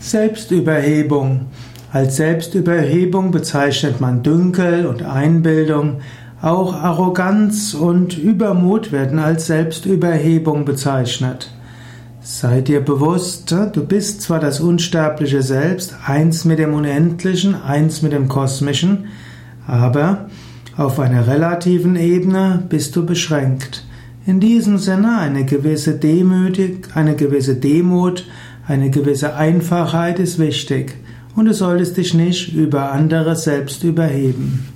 Selbstüberhebung. Als Selbstüberhebung bezeichnet man Dünkel und Einbildung. Auch Arroganz und Übermut werden als Selbstüberhebung bezeichnet. Sei dir bewusst, du bist zwar das unsterbliche Selbst, eins mit dem Unendlichen, eins mit dem Kosmischen, aber auf einer relativen Ebene bist du beschränkt. In diesem Sinne eine gewisse Demütig, eine gewisse Demut, eine gewisse Einfachheit ist wichtig und du solltest dich nicht über andere selbst überheben.